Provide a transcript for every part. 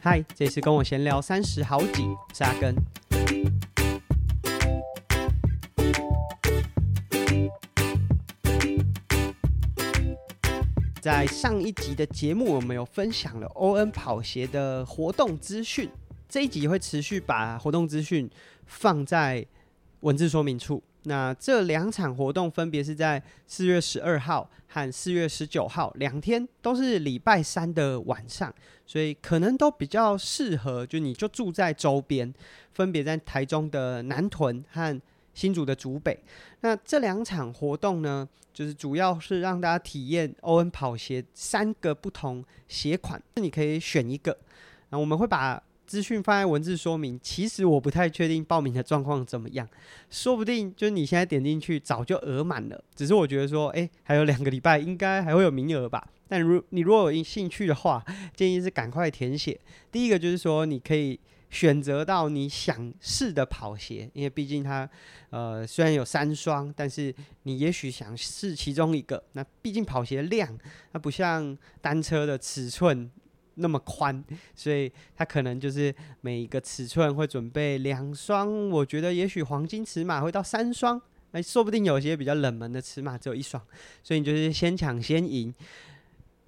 嗨，这次跟我闲聊三十好几，是阿耕。在上一集的节目，我们有分享了 ON 跑鞋的活动资讯。这一集会持续把活动资讯放在文字说明处。那这两场活动分别是在四月十二号和四月十九号，两天都是礼拜三的晚上，所以可能都比较适合，就你就住在周边，分别在台中的南屯和新竹的竹北。那这两场活动呢，就是主要是让大家体验 ON 跑鞋三个不同鞋款，那你可以选一个。那我们会把资讯放在文字说明，其实我不太确定报名的状况怎么样，说不定就是你现在点进去早就额满了。只是我觉得说，哎，还有两个礼拜，应该还会有名额吧。但如你如果有兴趣的话，建议是赶快填写。第一个就是说，你可以选择到你想试的跑鞋，因为毕竟它呃虽然有三双，但是你也许想试其中一个。那毕竟跑鞋量，它不像单车的尺寸。那么宽，所以它可能就是每一个尺寸会准备两双，我觉得也许黄金尺码会到三双，那，说不定有些比较冷门的尺码只有一双，所以你就是先抢先赢。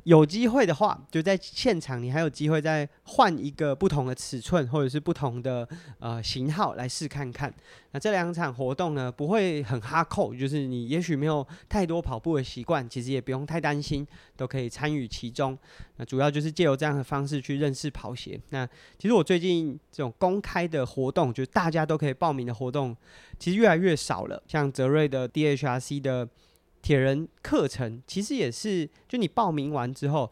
有机会的话，就在现场，你还有机会再换一个不同的尺寸，或者是不同的呃型号来试看看。那这两场活动呢，不会很哈扣，就是你也许没有太多跑步的习惯，其实也不用太担心，都可以参与其中。那主要就是借由这样的方式去认识跑鞋。那其实我最近这种公开的活动，就是大家都可以报名的活动，其实越来越少了。像泽瑞的 DHRC 的。铁人课程其实也是，就你报名完之后，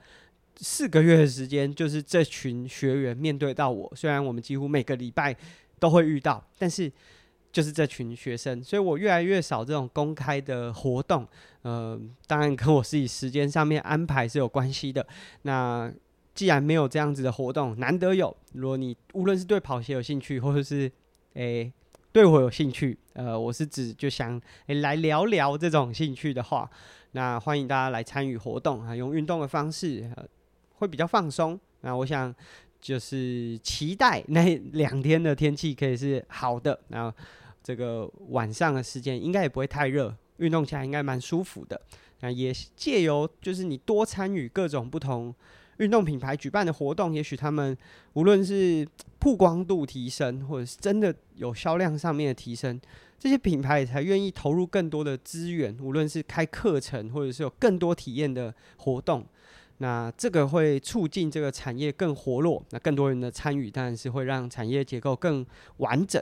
四个月的时间，就是这群学员面对到我。虽然我们几乎每个礼拜都会遇到，但是就是这群学生，所以我越来越少这种公开的活动。呃，当然跟我自己时间上面安排是有关系的。那既然没有这样子的活动，难得有，如果你无论是对跑鞋有兴趣，或者是诶。对我有兴趣，呃，我是指就想诶来聊聊这种兴趣的话，那欢迎大家来参与活动啊，用运动的方式，呃，会比较放松。那我想就是期待那两天的天气可以是好的，然后这个晚上的时间应该也不会太热，运动起来应该蛮舒服的。那也借由就是你多参与各种不同。运动品牌举办的活动，也许他们无论是曝光度提升，或者是真的有销量上面的提升，这些品牌才愿意投入更多的资源，无论是开课程，或者是有更多体验的活动。那这个会促进这个产业更活络，那更多人的参与，当然是会让产业结构更完整。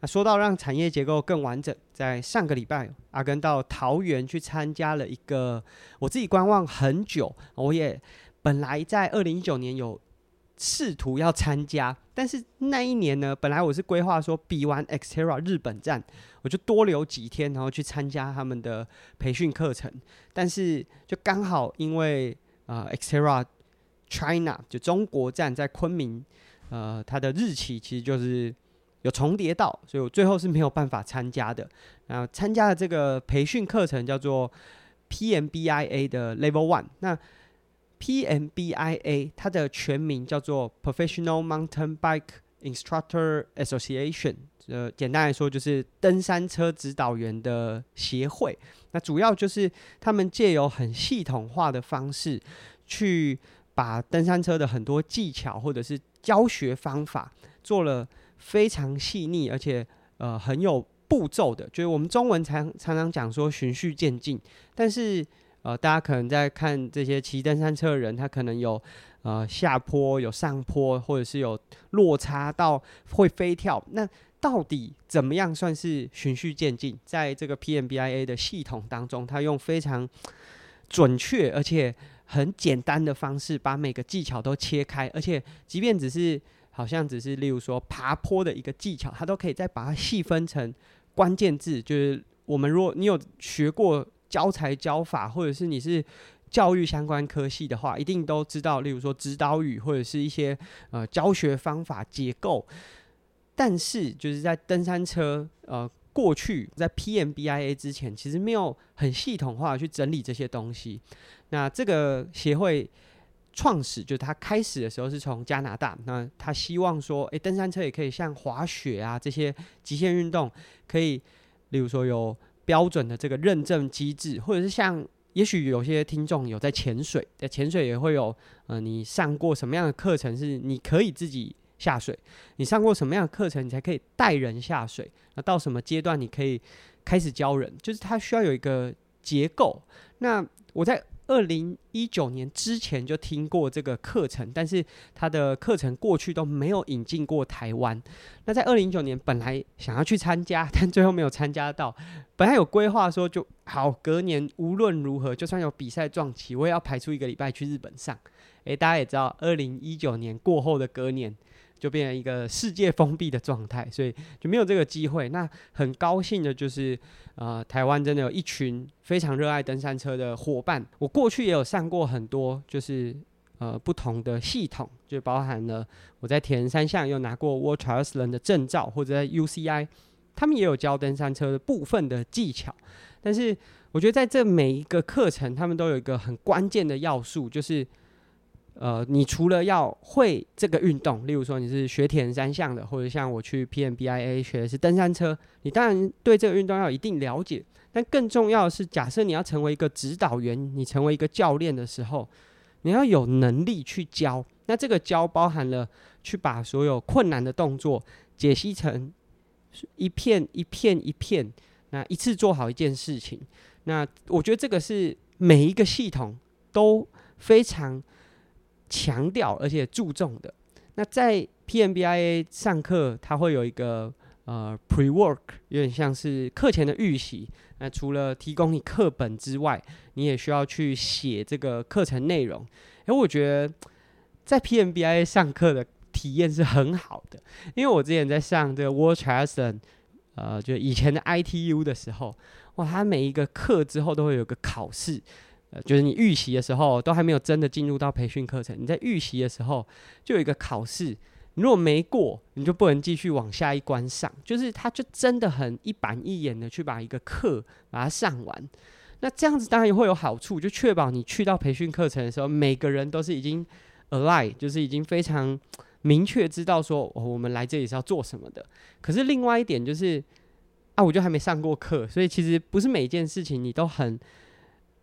那说到让产业结构更完整，在上个礼拜，阿根到桃园去参加了一个我自己观望很久，我也。本来在二零一九年有试图要参加，但是那一年呢，本来我是规划说比完 Xterra 日本站，我就多留几天，然后去参加他们的培训课程。但是就刚好因为呃 Xterra China 就中国站在昆明，呃，它的日期其实就是有重叠到，所以我最后是没有办法参加的。然后参加的这个培训课程叫做 PMBIA 的 Level One，那。PMBIA 它的全名叫做 Professional Mountain Bike Instructor Association，呃，简单来说就是登山车指导员的协会。那主要就是他们借由很系统化的方式，去把登山车的很多技巧或者是教学方法做了非常细腻，而且呃很有步骤的。就是我们中文常常常讲说循序渐进，但是。呃，大家可能在看这些骑登山车的人，他可能有呃下坡、有上坡，或者是有落差到会飞跳。那到底怎么样算是循序渐进？在这个 PMBIA 的系统当中，他用非常准确而且很简单的方式，把每个技巧都切开，而且即便只是好像只是例如说爬坡的一个技巧，他都可以再把它细分成关键字。就是我们如果你有学过。教材教法，或者是你是教育相关科系的话，一定都知道。例如说指导语，或者是一些呃教学方法结构。但是就是在登山车呃过去在 PMBIA 之前，其实没有很系统化去整理这些东西。那这个协会创始，就是他开始的时候是从加拿大，那他希望说，诶、登山车也可以像滑雪啊这些极限运动，可以，例如说有标准的这个认证机制，或者是像，也许有些听众有在潜水，在潜水也会有，呃，你上过什么样的课程是你可以自己下水？你上过什么样的课程，你才可以带人下水？那到什么阶段你可以开始教人？就是它需要有一个结构。那我在。二零一九年之前就听过这个课程，但是他的课程过去都没有引进过台湾。那在二零一九年本来想要去参加，但最后没有参加到。本来有规划说就好，隔年无论如何，就算有比赛撞期，我也要排出一个礼拜去日本上。诶，大家也知道，二零一九年过后的隔年。就变成一个世界封闭的状态，所以就没有这个机会。那很高兴的就是，呃，台湾真的有一群非常热爱登山车的伙伴。我过去也有上过很多，就是呃不同的系统，就包含了我在铁人三项又拿过 World Triathlon 的证照，或者在 UCI，他们也有教登山车的部分的技巧。但是我觉得在这每一个课程，他们都有一个很关键的要素，就是。呃，你除了要会这个运动，例如说你是学铁人三项的，或者像我去 PMBIA 学的是登山车，你当然对这个运动要有一定了解。但更重要的是，假设你要成为一个指导员，你成为一个教练的时候，你要有能力去教。那这个教包含了去把所有困难的动作解析成一片一片一片，那一次做好一件事情。那我觉得这个是每一个系统都非常。强调而且注重的，那在 PMBIA 上课，它会有一个呃 pre-work，有点像是课前的预习。那除了提供你课本之外，你也需要去写这个课程内容。哎，我觉得在 PMBIA 上课的体验是很好的，因为我之前在上这个 World Triathlon，呃，就以前的 ITU 的时候，哇，它每一个课之后都会有个考试。呃就是你预习的时候都还没有真的进入到培训课程，你在预习的时候就有一个考试，你如果没过，你就不能继续往下一关上。就是他就真的很一板一眼的去把一个课把它上完。那这样子当然也会有好处，就确保你去到培训课程的时候，每个人都是已经 alive，就是已经非常明确知道说，哦，我们来这里是要做什么的。可是另外一点就是啊，我就还没上过课，所以其实不是每一件事情你都很。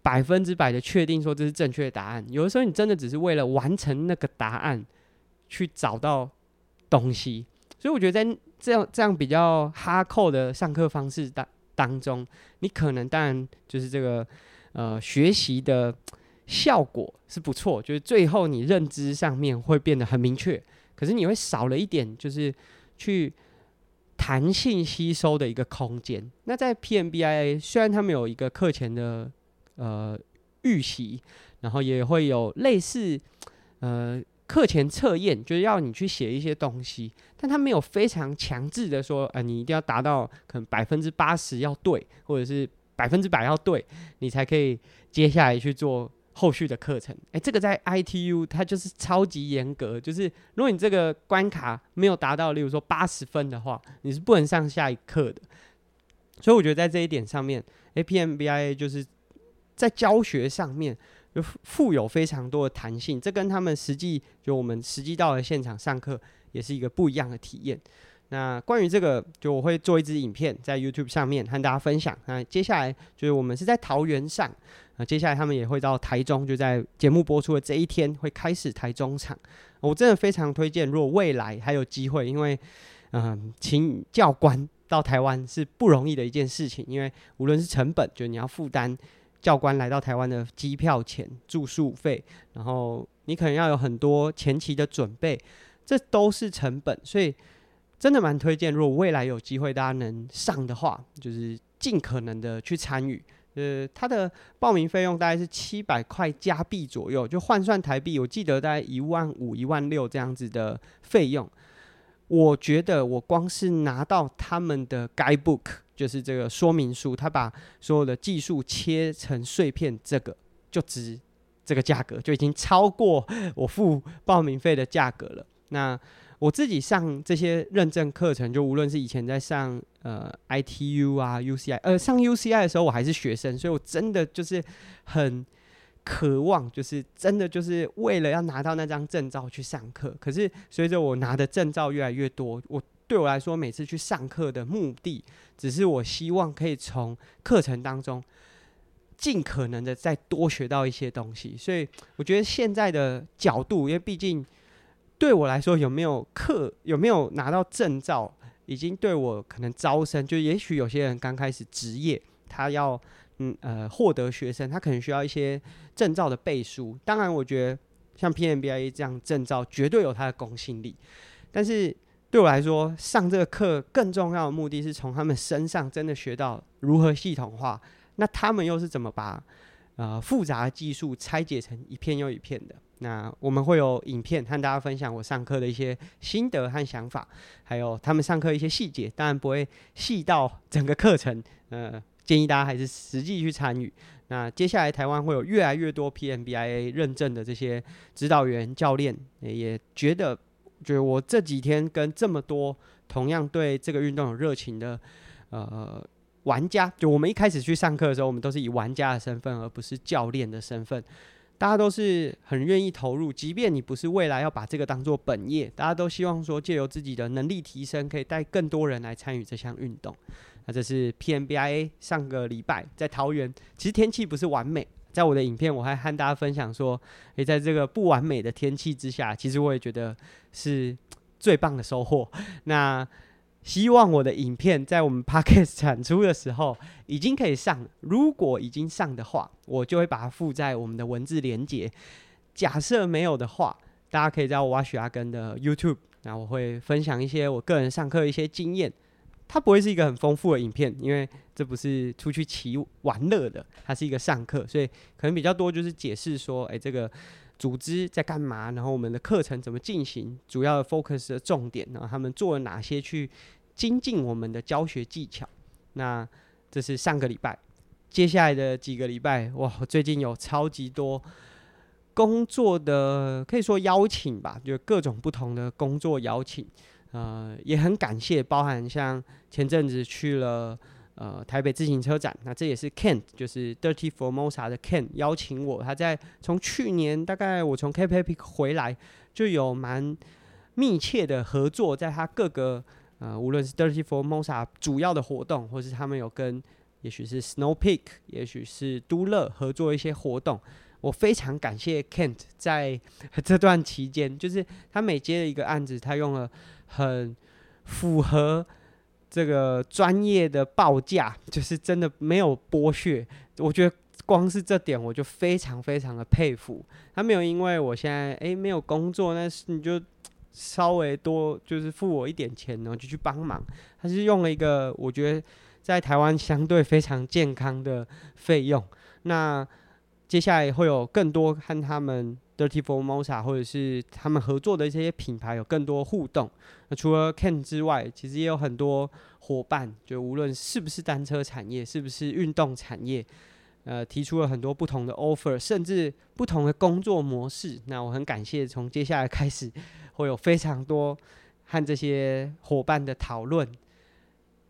百分之百的确定说这是正确的答案，有的时候你真的只是为了完成那个答案去找到东西，所以我觉得在这样这样比较哈扣的上课方式当当中，你可能当然就是这个呃学习的效果是不错，就是最后你认知上面会变得很明确，可是你会少了一点就是去弹性吸收的一个空间。那在 PMBIA 虽然他们有一个课前的呃，预习，然后也会有类似呃课前测验，就是要你去写一些东西，但他没有非常强制的说，呃，你一定要达到可能百分之八十要对，或者是百分之百要对，你才可以接下来去做后续的课程。哎，这个在 ITU 它就是超级严格，就是如果你这个关卡没有达到，例如说八十分的话，你是不能上下一课的。所以我觉得在这一点上面，APMBIA 就是。在教学上面就富有非常多的弹性，这跟他们实际就我们实际到了现场上课也是一个不一样的体验。那关于这个，就我会做一支影片在 YouTube 上面和大家分享。那接下来就是我们是在桃园上，那接下来他们也会到台中，就在节目播出的这一天会开始台中场。我真的非常推荐，如果未来还有机会，因为嗯、请教官到台湾是不容易的一件事情，因为无论是成本，就你要负担。教官来到台湾的机票钱、住宿费，然后你可能要有很多前期的准备，这都是成本，所以真的蛮推荐。如果未来有机会大家能上的话，就是尽可能的去参与。呃，它的报名费用大概是七百块加币左右，就换算台币，我记得大概一万五、一万六这样子的费用。我觉得我光是拿到他们的 guidebook，就是这个说明书，他把所有的技术切成碎片，这个就值这个价格，就已经超过我付报名费的价格了。那我自己上这些认证课程，就无论是以前在上呃 ITU 啊 UCI，呃上 UCI 的时候我还是学生，所以我真的就是很渴望，就是真的就是为了要拿到那张证照去上课。可是随着我拿的证照越来越多，我对我来说，每次去上课的目的，只是我希望可以从课程当中尽可能的再多学到一些东西。所以我觉得现在的角度，因为毕竟对我来说，有没有课，有没有拿到证照，已经对我可能招生，就也许有些人刚开始职业，他要。嗯呃，获得学生他可能需要一些证照的背书。当然，我觉得像 PMBA 这样证照绝对有它的公信力。但是对我来说，上这个课更重要的目的是从他们身上真的学到如何系统化。那他们又是怎么把呃复杂的技术拆解成一片又一片的？那我们会有影片和大家分享我上课的一些心得和想法，还有他们上课一些细节。当然不会细到整个课程，呃。建议大家还是实际去参与。那接下来台湾会有越来越多 PMBIA 认证的这些指导员、教练，也觉得，觉得我这几天跟这么多同样对这个运动有热情的呃玩家，就我们一开始去上课的时候，我们都是以玩家的身份，而不是教练的身份。大家都是很愿意投入，即便你不是未来要把这个当做本业，大家都希望说借由自己的能力提升，可以带更多人来参与这项运动。那这是 PMBIA 上个礼拜在桃园，其实天气不是完美，在我的影片我还和大家分享说，诶，在这个不完美的天气之下，其实我也觉得是最棒的收获。那希望我的影片在我们 Podcast 产出的时候已经可以上，如果已经上的话，我就会把它附在我们的文字连结。假设没有的话，大家可以在我挖许阿根的 YouTube，那我会分享一些我个人上课的一些经验。它不会是一个很丰富的影片，因为这不是出去骑玩乐的，它是一个上课，所以可能比较多就是解释说，诶，这个组织在干嘛，然后我们的课程怎么进行，主要的 focus 的重点，然后他们做了哪些去精进我们的教学技巧。那这是上个礼拜，接下来的几个礼拜，哇，最近有超级多工作的，可以说邀请吧，就各种不同的工作邀请。呃，也很感谢，包含像前阵子去了呃台北自行车展，那这也是 Kent，就是 Dirty Formosa 的 Kent 邀请我，他在从去年大概我从 Cape Epic 回来，就有蛮密切的合作，在他各个呃无论是 Dirty Formosa 主要的活动，或是他们有跟也许是 Snow Peak，也许是都乐合作一些活动。我非常感谢 Kent 在这段期间，就是他每接了一个案子，他用了很符合这个专业的报价，就是真的没有剥削。我觉得光是这点，我就非常非常的佩服。他没有因为我现在诶没有工作，那是你就稍微多就是付我一点钱，然后就去帮忙。他是用了一个我觉得在台湾相对非常健康的费用。那接下来会有更多和他们 Dirty Formosa 或者是他们合作的一些品牌有更多互动。那除了 Ken 之外，其实也有很多伙伴，就无论是不是单车产业，是不是运动产业，呃，提出了很多不同的 offer，甚至不同的工作模式。那我很感谢，从接下来开始会有非常多和这些伙伴的讨论。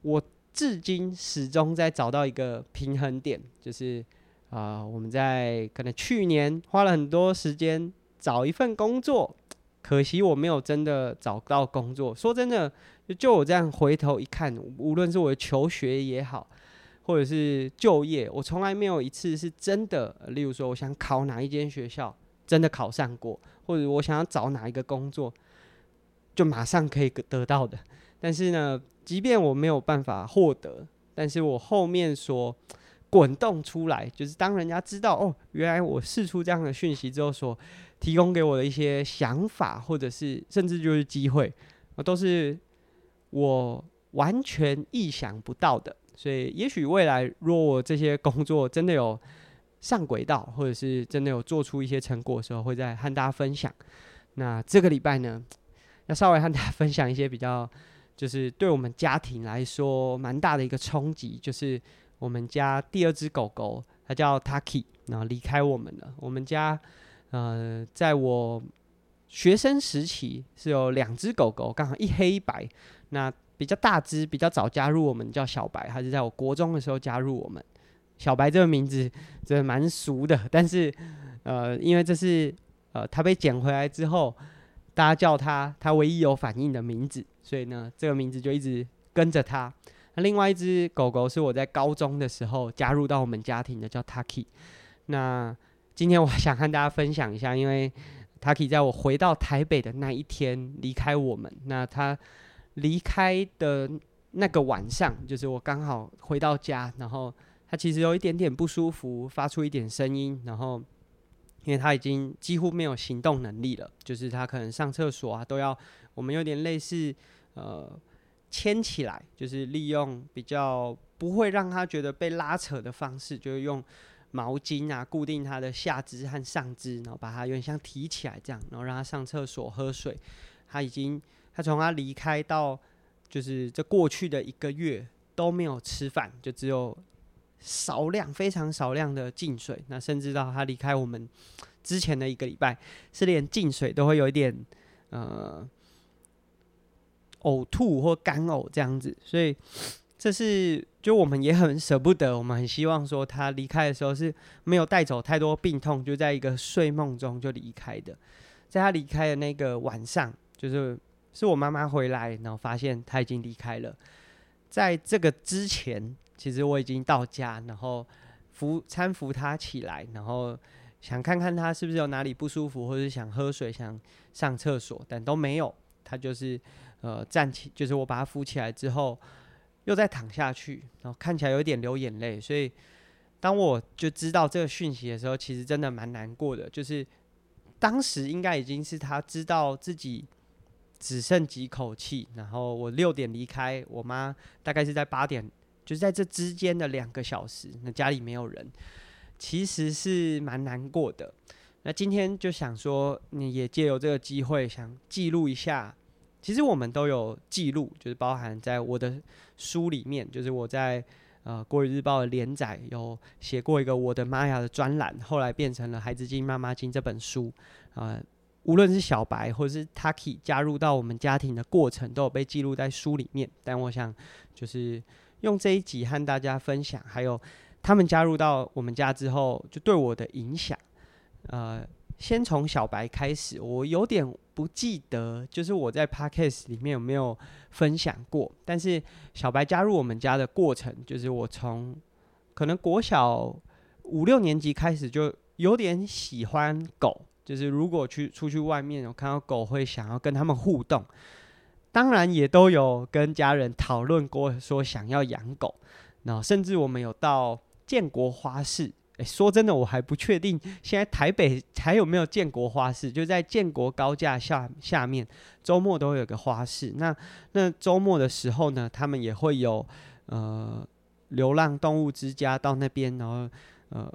我至今始终在找到一个平衡点，就是。啊、我们在可能去年花了很多时间找一份工作，可惜我没有真的找到工作。说真的，就就我这样回头一看，无论是我的求学也好，或者是就业，我从来没有一次是真的。例如说，我想考哪一间学校，真的考上过，或者我想要找哪一个工作，就马上可以得到的。但是呢，即便我没有办法获得，但是我后面说。滚动出来，就是当人家知道哦，原来我试出这样的讯息之后，所提供给我的一些想法，或者是甚至就是机会，都是我完全意想不到的。所以，也许未来若我这些工作真的有上轨道，或者是真的有做出一些成果的时候，会再和大家分享。那这个礼拜呢，要稍微和大家分享一些比较，就是对我们家庭来说蛮大的一个冲击，就是。我们家第二只狗狗，它叫 Taki，然后离开我们了。我们家，呃，在我学生时期是有两只狗狗，刚好一黑一白。那比较大只、比较早加入我们叫小白，它是在我国中的时候加入我们。小白这个名字真的蛮俗的，但是呃，因为这是呃它被捡回来之后，大家叫它，它唯一有反应的名字，所以呢，这个名字就一直跟着它。那另外一只狗狗是我在高中的时候加入到我们家庭的，叫 Taki。那今天我想和大家分享一下，因为 Taki 在我回到台北的那一天离开我们。那他离开的那个晚上，就是我刚好回到家，然后他其实有一点点不舒服，发出一点声音，然后因为他已经几乎没有行动能力了，就是他可能上厕所啊都要我们有点类似呃。牵起来，就是利用比较不会让他觉得被拉扯的方式，就是用毛巾啊固定他的下肢和上肢，然后把他有点像提起来这样，然后让他上厕所喝水。他已经，他从他离开到就是这过去的一个月都没有吃饭，就只有少量非常少量的进水。那甚至到他离开我们之前的一个礼拜，是连进水都会有一点呃。呕吐或干呕这样子，所以这是就我们也很舍不得，我们很希望说他离开的时候是没有带走太多病痛，就在一个睡梦中就离开的。在他离开的那个晚上，就是是我妈妈回来，然后发现他已经离开了。在这个之前，其实我已经到家，然后扶搀扶他起来，然后想看看他是不是有哪里不舒服，或者是想喝水、想上厕所，但都没有。他就是。呃，站起就是我把他扶起来之后，又再躺下去，然后看起来有点流眼泪。所以，当我就知道这个讯息的时候，其实真的蛮难过的。就是当时应该已经是他知道自己只剩几口气，然后我六点离开，我妈大概是在八点，就是在这之间的两个小时，那家里没有人，其实是蛮难过的。那今天就想说，你也借由这个机会，想记录一下。其实我们都有记录，就是包含在我的书里面，就是我在呃《国语日报》的连载有写过一个我的妈呀的专栏，后来变成了《孩子经妈妈经》这本书。呃，无论是小白或者是 Taki 加入到我们家庭的过程，都有被记录在书里面。但我想就是用这一集和大家分享，还有他们加入到我们家之后，就对我的影响，呃。先从小白开始，我有点不记得，就是我在 Podcast 里面有没有分享过。但是小白加入我们家的过程，就是我从可能国小五六年级开始就有点喜欢狗，就是如果去出去外面有看到狗，会想要跟他们互动。当然也都有跟家人讨论过，说想要养狗。然后甚至我们有到建国花市。说真的，我还不确定现在台北还有没有建国花市，就在建国高架下下面，周末都有个花市。那那周末的时候呢，他们也会有呃流浪动物之家到那边，然后呃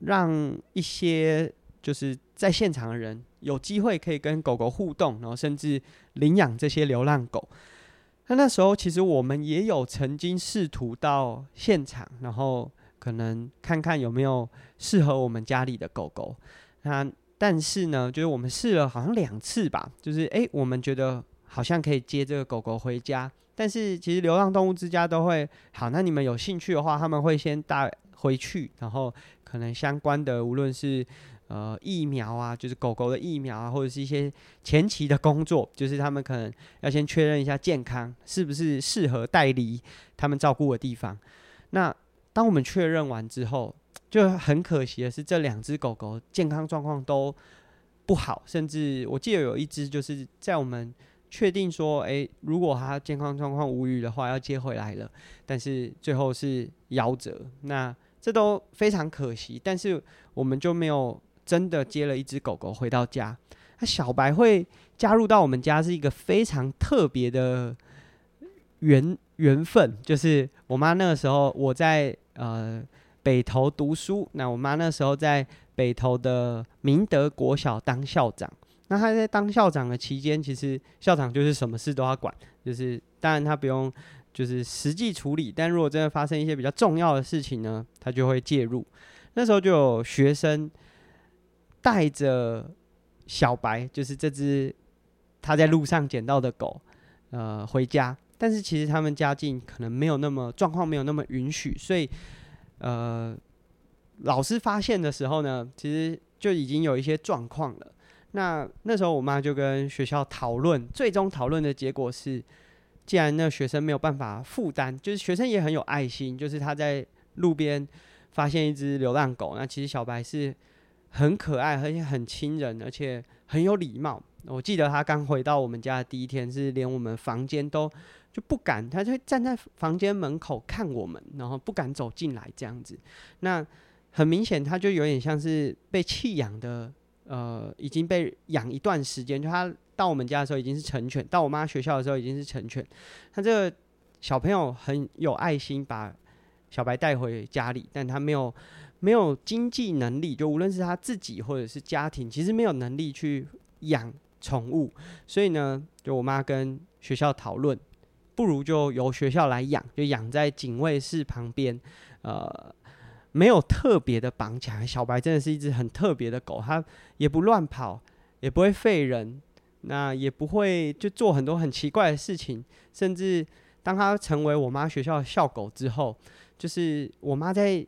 让一些就是在现场的人有机会可以跟狗狗互动，然后甚至领养这些流浪狗。那那时候其实我们也有曾经试图到现场，然后。可能看看有没有适合我们家里的狗狗，那但是呢，就是我们试了好像两次吧，就是诶，我们觉得好像可以接这个狗狗回家，但是其实流浪动物之家都会好，那你们有兴趣的话，他们会先带回去，然后可能相关的无论是呃疫苗啊，就是狗狗的疫苗啊，或者是一些前期的工作，就是他们可能要先确认一下健康是不是适合带离他们照顾的地方，那。当我们确认完之后，就很可惜的是，这两只狗狗健康状况都不好，甚至我记得有一只就是在我们确定说，诶，如果它健康状况无虞的话，要接回来了，但是最后是夭折，那这都非常可惜。但是我们就没有真的接了一只狗狗回到家。那小白会加入到我们家是一个非常特别的缘缘分，就是我妈那个时候我在。呃，北投读书，那我妈那时候在北投的明德国小当校长。那她在当校长的期间，其实校长就是什么事都要管，就是当然他不用就是实际处理，但如果真的发生一些比较重要的事情呢，他就会介入。那时候就有学生带着小白，就是这只他在路上捡到的狗，呃，回家。但是其实他们家境可能没有那么状况，没有那么允许，所以呃，老师发现的时候呢，其实就已经有一些状况了。那那时候我妈就跟学校讨论，最终讨论的结果是，既然那学生没有办法负担，就是学生也很有爱心，就是他在路边发现一只流浪狗，那其实小白是很可爱，而且很亲人，而且很有礼貌。我记得他刚回到我们家的第一天，是连我们房间都就不敢，他就站在房间门口看我们，然后不敢走进来这样子。那很明显，他就有点像是被弃养的，呃，已经被养一段时间。就他到我们家的时候已经是成犬，到我妈学校的时候已经是成犬。他这个小朋友很有爱心，把小白带回家里，但他没有没有经济能力，就无论是他自己或者是家庭，其实没有能力去养。宠物，所以呢，就我妈跟学校讨论，不如就由学校来养，就养在警卫室旁边，呃，没有特别的绑起来。小白真的是一只很特别的狗，它也不乱跑，也不会吠人，那也不会就做很多很奇怪的事情。甚至当它成为我妈学校的校狗之后，就是我妈在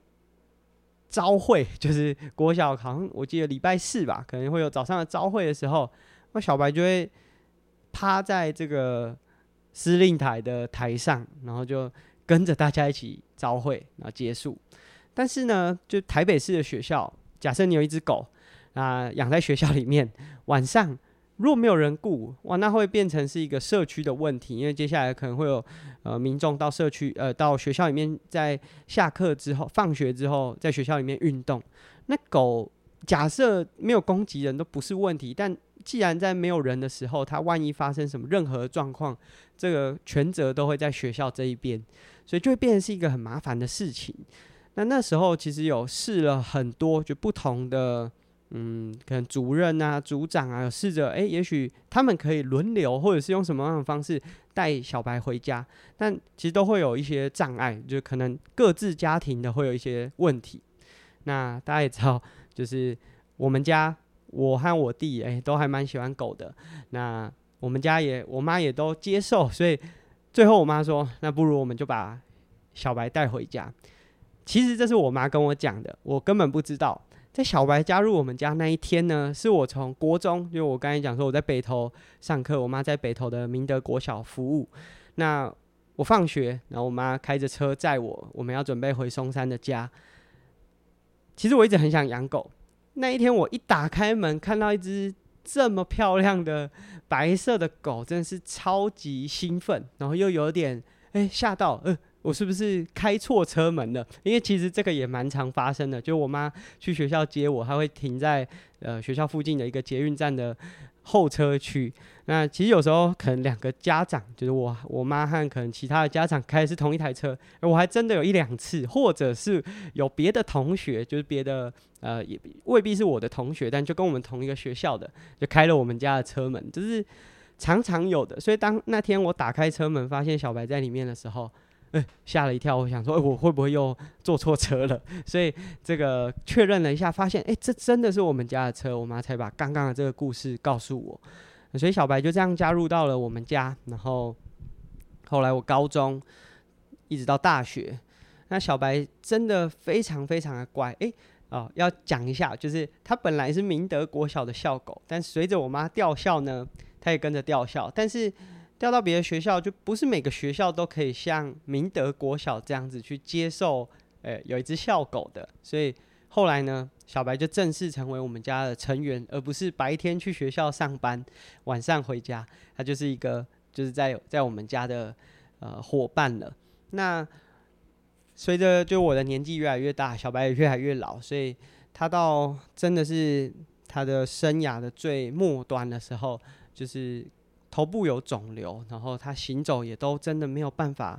朝会，就是国小好像我记得礼拜四吧，可能会有早上的朝会的时候。那小白就会趴在这个司令台的台上，然后就跟着大家一起朝会，然后结束。但是呢，就台北市的学校，假设你有一只狗啊，养在学校里面，晚上如果没有人顾，哇，那会变成是一个社区的问题，因为接下来可能会有呃民众到社区呃到学校里面，在下课之后、放学之后，在学校里面运动。那狗假设没有攻击人都不是问题，但既然在没有人的时候，他万一发生什么任何状况，这个全责都会在学校这一边，所以就会变成是一个很麻烦的事情。那那时候其实有试了很多，就不同的，嗯，可能主任啊、组长啊，有试着，诶，也许他们可以轮流，或者是用什么样的方式带小白回家，但其实都会有一些障碍，就可能各自家庭的会有一些问题。那大家也知道，就是我们家。我和我弟诶、都还蛮喜欢狗的。那我们家也，我妈也都接受，所以最后我妈说：“那不如我们就把小白带回家。”其实这是我妈跟我讲的，我根本不知道。在小白加入我们家那一天呢，是我从国中，因为我刚才讲说我在北投上课，我妈在北投的明德国小服务。那我放学，然后我妈开着车载我，我们要准备回松山的家。其实我一直很想养狗。那一天，我一打开门，看到一只这么漂亮的白色的狗，真的是超级兴奋，然后又有点哎吓到，呃，我是不是开错车门了？因为其实这个也蛮常发生的，就我妈去学校接我，她会停在呃学校附近的一个捷运站的。候车区，那其实有时候可能两个家长，就是我我妈和可能其他的家长开的是同一台车，我还真的有一两次，或者是有别的同学，就是别的呃也未必是我的同学，但就跟我们同一个学校的，就开了我们家的车门，就是常常有的。所以当那天我打开车门发现小白在里面的时候，哎，吓了一跳，我想说，哎，我会不会又坐错车了？所以这个确认了一下，发现，哎，这真的是我们家的车。我妈才把刚刚的这个故事告诉我。所以小白就这样加入到了我们家。然后后来我高中一直到大学，那小白真的非常非常的乖。哎，哦，要讲一下，就是他本来是明德国小的校狗，但随着我妈调校呢，他也跟着调校，但是。调到别的学校，就不是每个学校都可以像明德国小这样子去接受，呃、有一只校狗的。所以后来呢，小白就正式成为我们家的成员，而不是白天去学校上班，晚上回家。他就是一个，就是在在我们家的呃伙伴了。那随着就我的年纪越来越大，小白也越来越老，所以他到真的是他的生涯的最末端的时候，就是。头部有肿瘤，然后他行走也都真的没有办法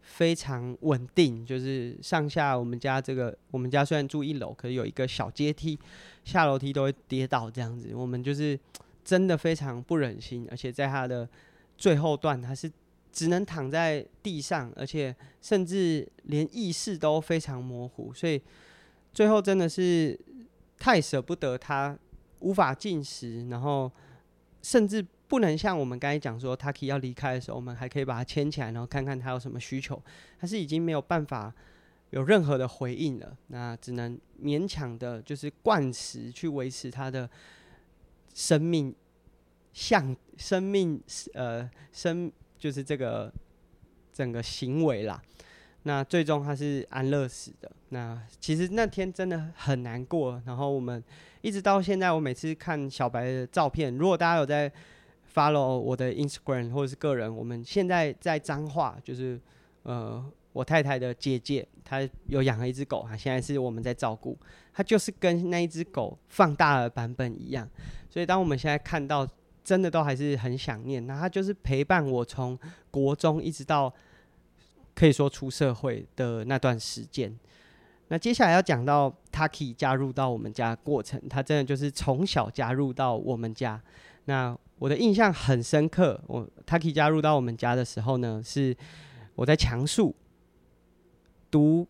非常稳定，就是上下我们家这个，我们家虽然住一楼，可是有一个小阶梯，下楼梯都会跌倒这样子。我们就是真的非常不忍心，而且在他的最后段，他是只能躺在地上，而且甚至连意识都非常模糊，所以最后真的是太舍不得他，无法进食，然后甚至。不能像我们刚才讲说，Taki 要离开的时候，我们还可以把它牵起来，然后看看他有什么需求。他是已经没有办法有任何的回应了，那只能勉强的，就是灌食去维持它的生命，像生命呃生就是这个整个行为啦。那最终他是安乐死的。那其实那天真的很难过。然后我们一直到现在，我每次看小白的照片，如果大家有在 follow 我的 Instagram 或者是个人，我们现在在彰化，就是呃我太太的姐姐，她有养了一只狗，她现在是我们在照顾，她就是跟那一只狗放大了版本一样。所以当我们现在看到，真的都还是很想念。那她就是陪伴我从国中一直到。可以说出社会的那段时间，那接下来要讲到 Taki 加入到我们家过程，他真的就是从小加入到我们家。那我的印象很深刻，我 Taki 加入到我们家的时候呢，是我在强恕读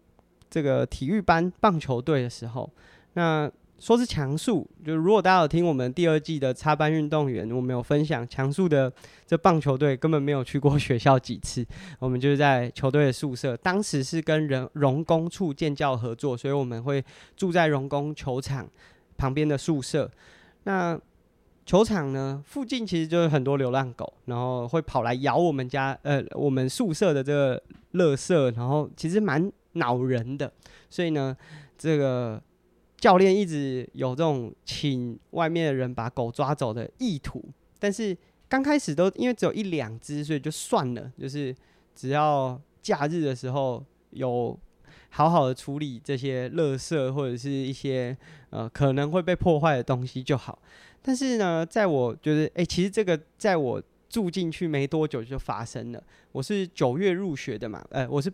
这个体育班棒球队的时候，那。说是强恕，就如果大家有听我们第二季的插班运动员，我们有分享强恕的这棒球队根本没有去过学校几次，我们就是在球队的宿舍，当时是跟人荣工处建教合作，所以我们会住在荣工球场旁边的宿舍。那球场呢，附近其实就是很多流浪狗，然后会跑来咬我们家呃我们宿舍的这个垃圾，然后其实蛮恼人的，所以呢这个。教练一直有这种请外面的人把狗抓走的意图，但是刚开始都因为只有一两只，所以就算了。就是只要假日的时候有好好的处理这些垃圾或者是一些呃可能会被破坏的东西就好。但是呢，在我就是哎、其实这个在我住进去没多久就发生了。我是九月入学的嘛，呃，我是。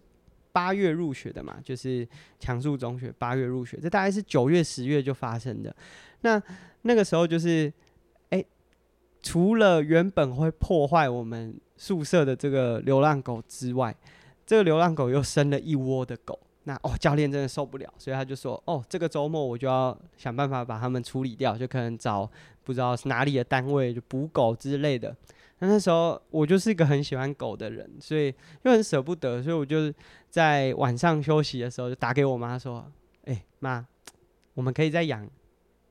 八月入学的嘛，就是强恕中学。八月入学，这大概是九月、十月就发生的。那那个时候就是，哎、除了原本会破坏我们宿舍的这个流浪狗之外，这个流浪狗又生了一窝的狗。那哦，教练真的受不了，所以他就说：“哦，这个周末我就要想办法把它们处理掉，就可能找不知道是哪里的单位就捕狗之类的。”那那时候我就是一个很喜欢狗的人，所以又很舍不得，所以我就在晚上休息的时候就打给我妈说：“哎妈，我们可以再养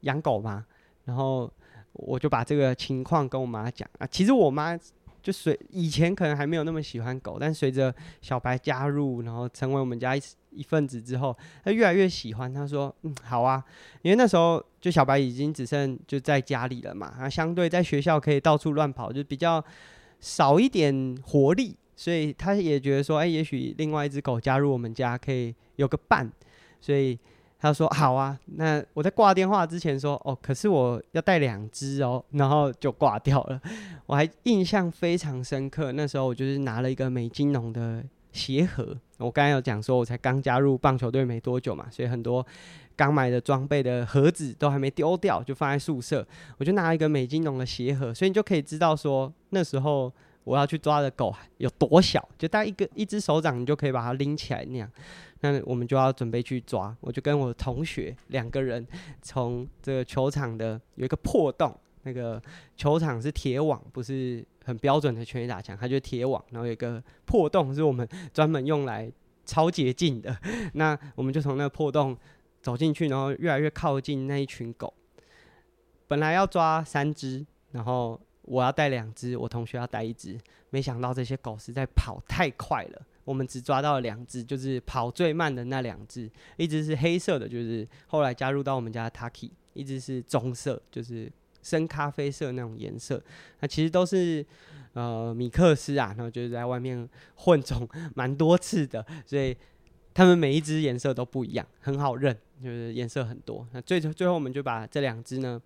养狗吗？”然后我就把这个情况跟我妈讲啊。其实我妈就随以前可能还没有那么喜欢狗，但随着小白加入，然后成为我们家一一份子之后，他越来越喜欢。他说：“嗯，好啊，因为那时候。”就小白已经只剩就在家里了嘛，他相对在学校可以到处乱跑，就比较少一点活力，所以他也觉得说，哎、也许另外一只狗加入我们家可以有个伴，所以他说好啊。那我在挂电话之前说，哦，可是我要带两只哦，然后就挂掉了。我还印象非常深刻，那时候我就是拿了一个美金龙的鞋盒，我刚才有讲说，我才刚加入棒球队没多久嘛，所以很多。刚买的装备的盒子都还没丢掉，就放在宿舍。我就拿一个美津浓的鞋盒，所以你就可以知道说那时候我要去抓的狗有多小，就大概一个一只手掌，你就可以把它拎起来那样。那我们就要准备去抓，我就跟我的同学两个人从这个球场的有一个破洞，那个球场是铁网，不是很标准的全垒打墙，它就铁网，然后有一个破洞是我们专门用来超捷径的。那我们就从那个破洞。走进去，然后越来越靠近那一群狗。本来要抓三只，然后我要带两只，我同学要带一只。没想到这些狗实在跑太快了，我们只抓到了两只，就是跑最慢的那两只。一只是黑色的，就是后来加入到我们家的 Taki；一只是棕色，就是深咖啡色那种颜色。那其实都是呃米克斯啊，然后就是在外面混种蛮多次的，所以它们每一只颜色都不一样，很好认。就是颜色很多，那最最后我们就把这两只呢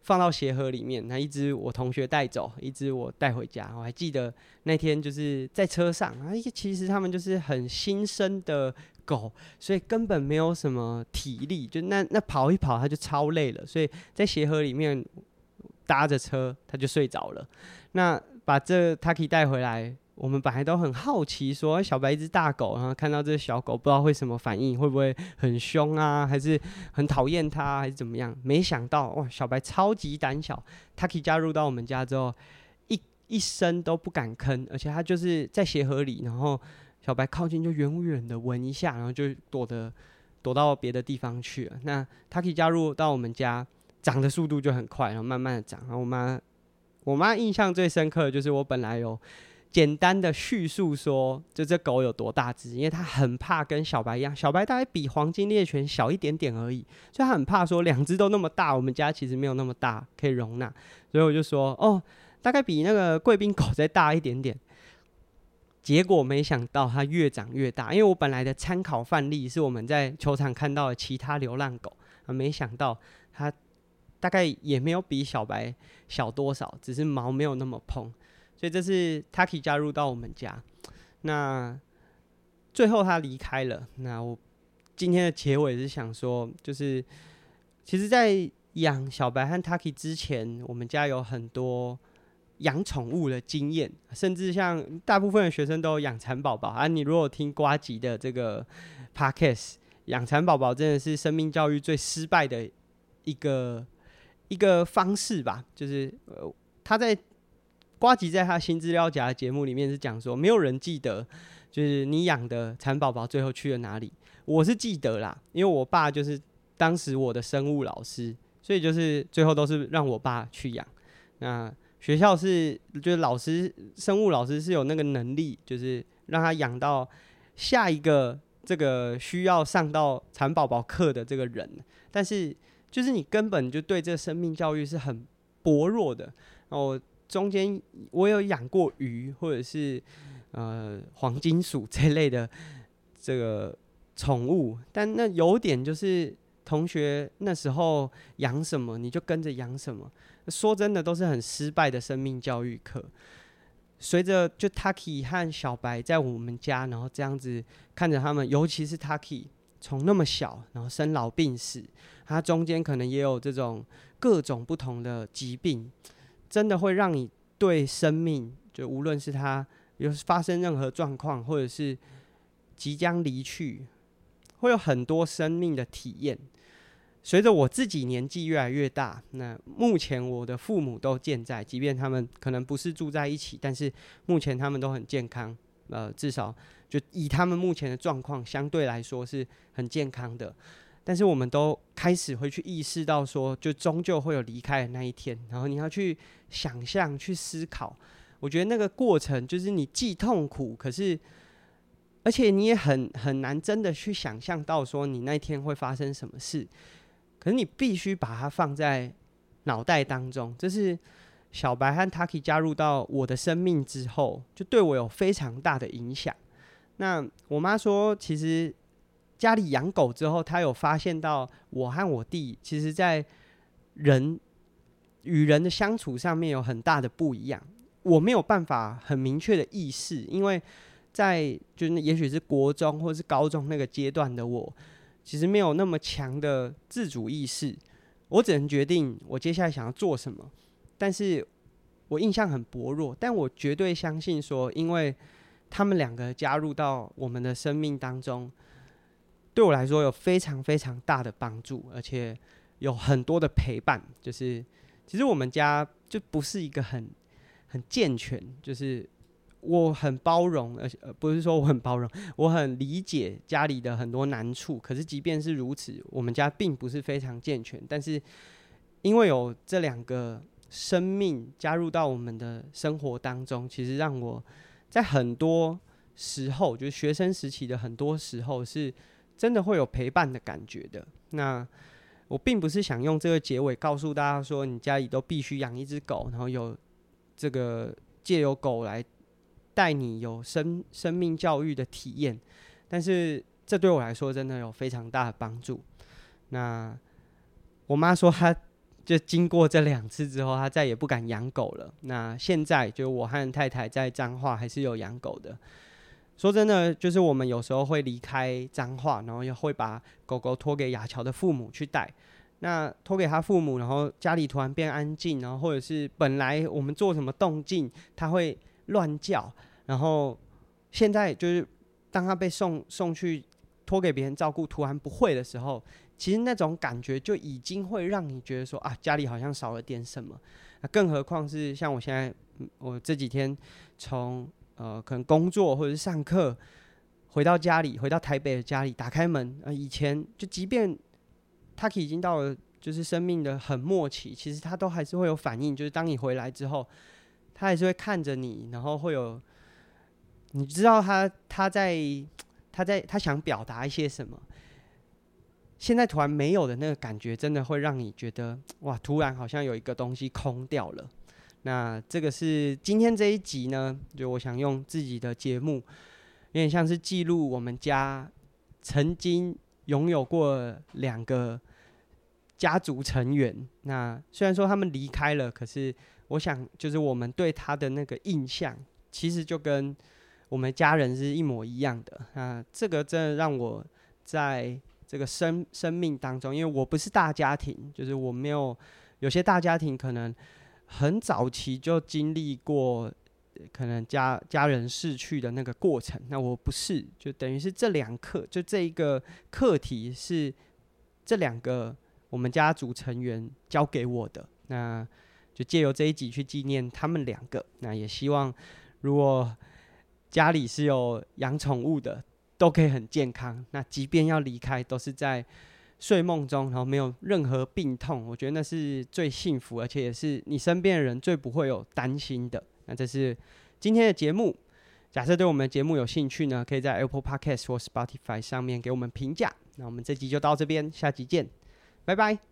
放到鞋盒里面。那一只我同学带走，一只我带回家。我还记得那天就是在车上，啊，其实他们就是很新生的狗，所以根本没有什么体力，就那那跑一跑，它就超累了。所以在鞋盒里面搭着车，他就睡着了。那把这 Taki 带回来。我们本来都很好奇，说小白一只大狗，然后看到这小狗，不知道会什么反应，会不会很凶啊，还是很讨厌它，还是怎么样？没想到哇，小白超级胆小，Taki 加入到我们家之后，一一声都不敢吭，而且它就是在鞋盒里，然后小白靠近就远远的闻一下，然后就躲得躲到别的地方去了。那 Taki 加入到我们家，长的速度就很快，然后慢慢的长。然后我妈，我妈印象最深刻的就是我本来有简单的叙述说，就这狗有多大只，因为它很怕跟小白一样，小白大概比黄金猎犬小一点点而已，所以它很怕说两只都那么大，我们家其实没有那么大可以容纳，所以我就说哦。大概比那个贵宾狗再大一点点，结果没想到它越长越大。因为我本来的参考范例是我们在球场看到的其他流浪狗，啊，没想到它大概也没有比小白小多少，只是毛没有那么蓬。所以这是 Taki 加入到我们家。那最后他离开了。那我今天的结尾是想说，就是其实，在养小白和 Taki 之前，我们家有很多。养宠物的经验，甚至像大部分的学生都有养蚕宝宝啊。你如果听瓜吉的这个 podcast，养蚕宝宝真的是生命教育最失败的一个一个方式吧？就是呃，他在瓜吉在他新资料夹的节目里面是讲说，没有人记得就是你养的蚕宝宝最后去了哪里。我是记得啦，因为我爸就是当时我的生物老师，所以就是最后都是让我爸去养。那学校是，就是老师，生物老师是有那个能力，就是让他养到下一个这个需要上到蚕宝宝课的这个人。但是，就是你根本就对这生命教育是很薄弱的。然后中间我有养过鱼，或者是呃黄金鼠这类的这个宠物，但那有点就是同学那时候养什么，你就跟着养什么。说真的，都是很失败的生命教育课。随着就 Taki 和小白在我们家，然后这样子看着他们，尤其是 Taki 从那么小，然后生老病死，他中间可能也有这种各种不同的疾病，真的会让你对生命，就无论是他有发生任何状况，或者是即将离去，会有很多生命的体验。随着我自己年纪越来越大，那目前我的父母都健在，即便他们可能不是住在一起，但是目前他们都很健康。呃，至少就以他们目前的状况，相对来说是很健康的。但是我们都开始会去意识到说，就终究会有离开的那一天。然后你要去想象、去思考。我觉得那个过程就是你既痛苦，可是而且你也很很难真的去想象到说你那天会发生什么事。可是你必须把它放在脑袋当中，这是小白和 Taki 加入到我的生命之后，就对我有非常大的影响。那我妈说，其实家里养狗之后，她有发现到我和我弟，其实在人与人的相处上面有很大的不一样。我没有办法很明确的意识，因为在就是也许是国中或是高中那个阶段的我。其实没有那么强的自主意识，我只能决定我接下来想要做什么。但是我印象很薄弱，但我绝对相信说，因为他们两个加入到我们的生命当中，对我来说有非常非常大的帮助，而且有很多的陪伴。就是其实我们家就不是一个很很健全，就是。我很包容，而且呃不是说我很包容，我很理解家里的很多难处。可是即便是如此，我们家并不是非常健全。但是因为有这两个生命加入到我们的生活当中，其实让我在很多时候，就是学生时期的很多时候，是真的会有陪伴的感觉的。那我并不是想用这个结尾告诉大家说，你家里都必须养一只狗，然后有这个借由狗来。带你有生生命教育的体验，但是这对我来说真的有非常大的帮助。那我妈说，她就经过这两次之后，他再也不敢养狗了。那现在就我和太太在彰化还是有养狗的。说真的，就是我们有时候会离开彰化，然后也会把狗狗托给雅乔的父母去带。那托给他父母，然后家里突然变安静，然后或者是本来我们做什么动静，他会。乱叫，然后现在就是当他被送送去托给别人照顾，突然不会的时候，其实那种感觉就已经会让你觉得说啊，家里好像少了点什么。那更何况是像我现在，我这几天从呃可能工作或者是上课，回到家里，回到台北的家里，打开门，呃，以前就即便 Taki 已经到了就是生命的很末期，其实他都还是会有反应，就是当你回来之后，他还是会看着你，然后会有，你知道他他在他在他想表达一些什么。现在突然没有的那个感觉，真的会让你觉得 哇，突然好像有一个东西空掉了。那这个是今天这一集呢，就我想用自己的节目，有点像是记录我们家曾经拥有过两个家族成员。那虽然说他们离开了，可是我想，就是我们对他的那个印象，其实就跟我们家人是一模一样的。那这个真的让我在。这个生生命当中，因为我不是大家庭，就是我没有有些大家庭可能很早期就经历过，可能家家人逝去的那个过程。那我不是，就等于是这两课，就这一个课题是这两个我们家族成员教给我的。那就借由这一集去纪念他们两个。那也希望如果家里是有养宠物的。都可以很健康。那即便要离开，都是在睡梦中，然后没有任何病痛。我觉得那是最幸福，而且也是你身边的人最不会有担心的。那这是今天的节目。假设对我们的节目有兴趣呢，可以在 Apple Podcast 或 Spotify 上面给我们评价。那我们这集就到这边，下集见，拜拜。